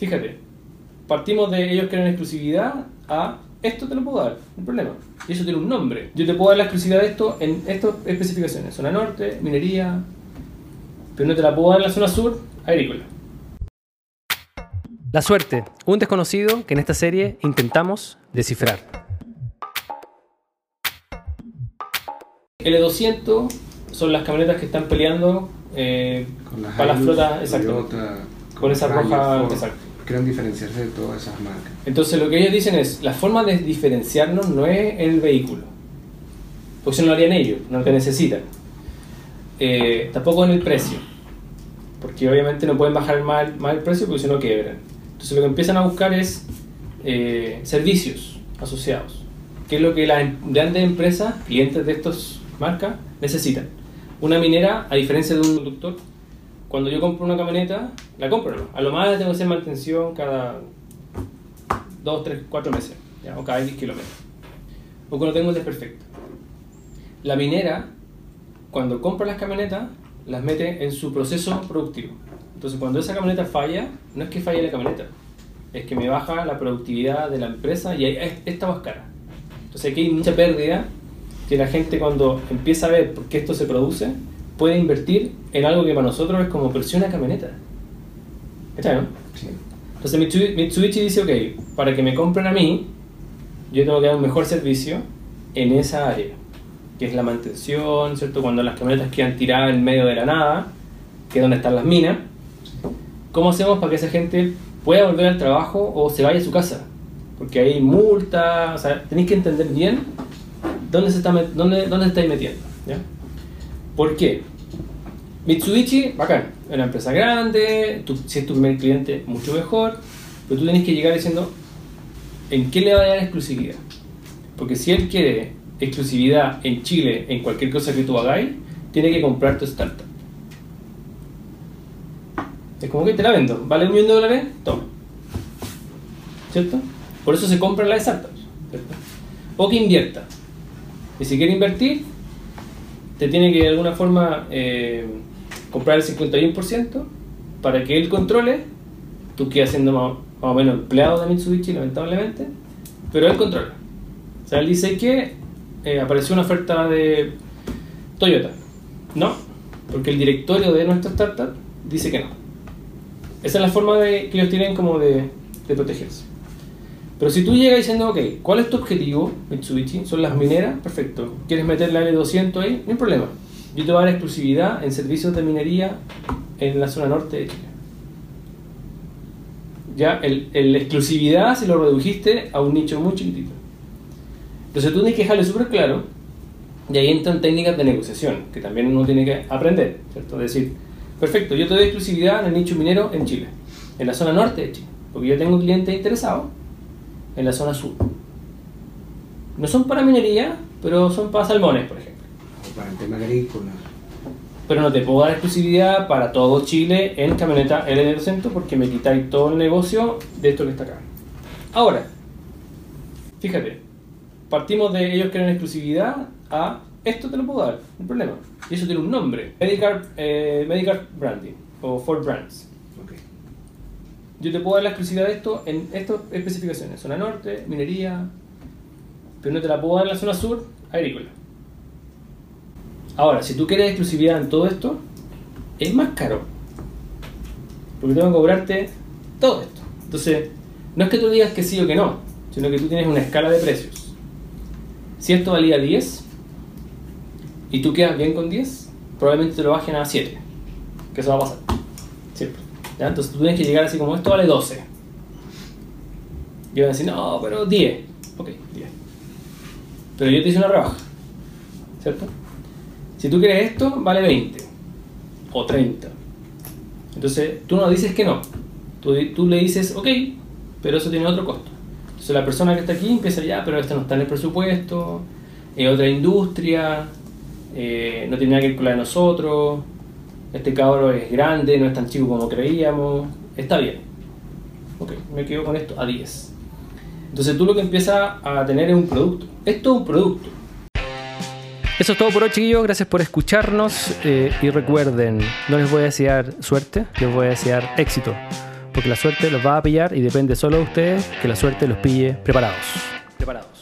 Fíjate, partimos de ellos quieren exclusividad a esto te lo puedo dar, no hay problema. Y eso tiene un nombre. Yo te puedo dar la exclusividad de esto en estas especificaciones. Zona norte, minería, pero no te la puedo dar en la zona sur, agrícola. La suerte, un desconocido que en esta serie intentamos descifrar. L200 son las camionetas que están peleando eh, Con las para las flotas, exacto. Toyota, Con esa roja, exacto. Quieren diferenciarse de todas esas marcas. Entonces lo que ellos dicen es, la forma de diferenciarnos no es el vehículo, porque eso no lo harían ellos, no te necesitan. Eh, tampoco en el precio, porque obviamente no pueden bajar más, más el precio porque si no quiebran. Entonces lo que empiezan a buscar es eh, servicios asociados, que es lo que las grandes empresas, clientes de estas marcas, necesitan. Una minera, a diferencia de un conductor, cuando yo compro una camioneta, la compro, ¿no? A lo más tengo que hacer mantención cada 2, 3, 4 meses, ¿ya? o cada X kilómetros. O cuando tengo un desperfecto. La minera, cuando compra las camionetas, las mete en su proceso productivo. Entonces, cuando esa camioneta falla, no es que falle la camioneta, es que me baja la productividad de la empresa y esta más cara. Entonces, aquí hay mucha pérdida que la gente, cuando empieza a ver por qué esto se produce, puede invertir en algo que para nosotros es como presión una camioneta. ¿Cachai, no? Sí. Entonces Mitsubishi, Mitsubishi dice, ok, para que me compren a mí, yo tengo que dar un mejor servicio en esa área, que es la mantención, ¿cierto? Cuando las camionetas quedan tiradas en medio de la nada, que es donde están las minas, ¿cómo hacemos para que esa gente pueda volver al trabajo o se vaya a su casa? Porque hay multas, o sea, tenéis que entender bien dónde se está met- dónde, dónde se estáis metiendo, ¿ya? ¿Por qué? Mitsubishi, bacán, es una empresa grande, si es tu primer cliente, mucho mejor, pero tú tienes que llegar diciendo en qué le va a dar exclusividad. Porque si él quiere exclusividad en Chile, en cualquier cosa que tú hagáis, tiene que comprar tu startup. Es como que te la vendo, vale un millón de dólares, toma. ¿Cierto? Por eso se compran las startups. ¿cierto? O que invierta. Y si quiere invertir, te tiene que de alguna forma eh, comprar el 51% para que él controle. Tú quedas siendo más, o menos empleado de Mitsubishi, lamentablemente, pero él controla. O sea, él dice que eh, apareció una oferta de Toyota. No, porque el directorio de nuestra startup dice que no. Esa es la forma de, que ellos tienen como de, de protegerse. Pero si tú llegas diciendo, ok, ¿cuál es tu objetivo, Mitsubishi? ¿Son las mineras? Perfecto. ¿Quieres meter la L200 ahí? No hay problema. Yo te voy a dar exclusividad en servicios de minería en la zona norte de Chile. Ya, el, exclusividad se lo redujiste a un nicho muy chiquitito. Entonces tú tienes que dejarle súper claro, y ahí entran técnicas de negociación, que también uno tiene que aprender, ¿cierto? Es decir, perfecto, yo te doy exclusividad en el nicho minero en Chile, en la zona norte de Chile, porque yo tengo clientes interesados en la zona sur. No son para minería, pero son para salmones, por ejemplo. O para el tema agrícola. Pero no te puedo dar exclusividad para todo Chile en camioneta L200 porque me quitáis todo el negocio de esto que está acá. Ahora, fíjate, partimos de ellos quieren exclusividad a esto te lo puedo dar, no problema. Y eso tiene un nombre, Medicar, eh, Medicar Branding o Ford Brands. Ok. Yo te puedo dar la exclusividad de esto en estas especificaciones. Zona norte, minería, pero no te la puedo dar en la zona sur, agrícola. Ahora, si tú quieres exclusividad en todo esto, es más caro. Porque tengo que cobrarte todo esto. Entonces, no es que tú digas que sí o que no, sino que tú tienes una escala de precios. Si esto valía 10 y tú quedas bien con 10, probablemente te lo bajen a 7. Que eso va a pasar. Entonces tú tienes que llegar así como esto vale 12. Y van a decir, no, pero 10. Ok, 10. Pero yo te hice una rebaja. ¿Cierto? Si tú quieres esto, vale 20. O 30. Entonces tú no dices que no. Tú le dices, ok, pero eso tiene otro costo. Entonces la persona que está aquí empieza ya, pero esto no está en el presupuesto, es otra industria, eh, no tiene nada que ver con la de nosotros, este cabro es grande, no es tan chico como creíamos, está bien. Ok, me quedo con esto a 10. Entonces tú lo que empiezas a tener es un producto. Esto es un producto. Eso es todo por hoy, chiquillos. Gracias por escucharnos. eh, y recuerden, no les voy a desear suerte, les voy a desear éxito. porque la suerte los va a pillar y depende solo de ustedes que la suerte los pille preparados. Preparados.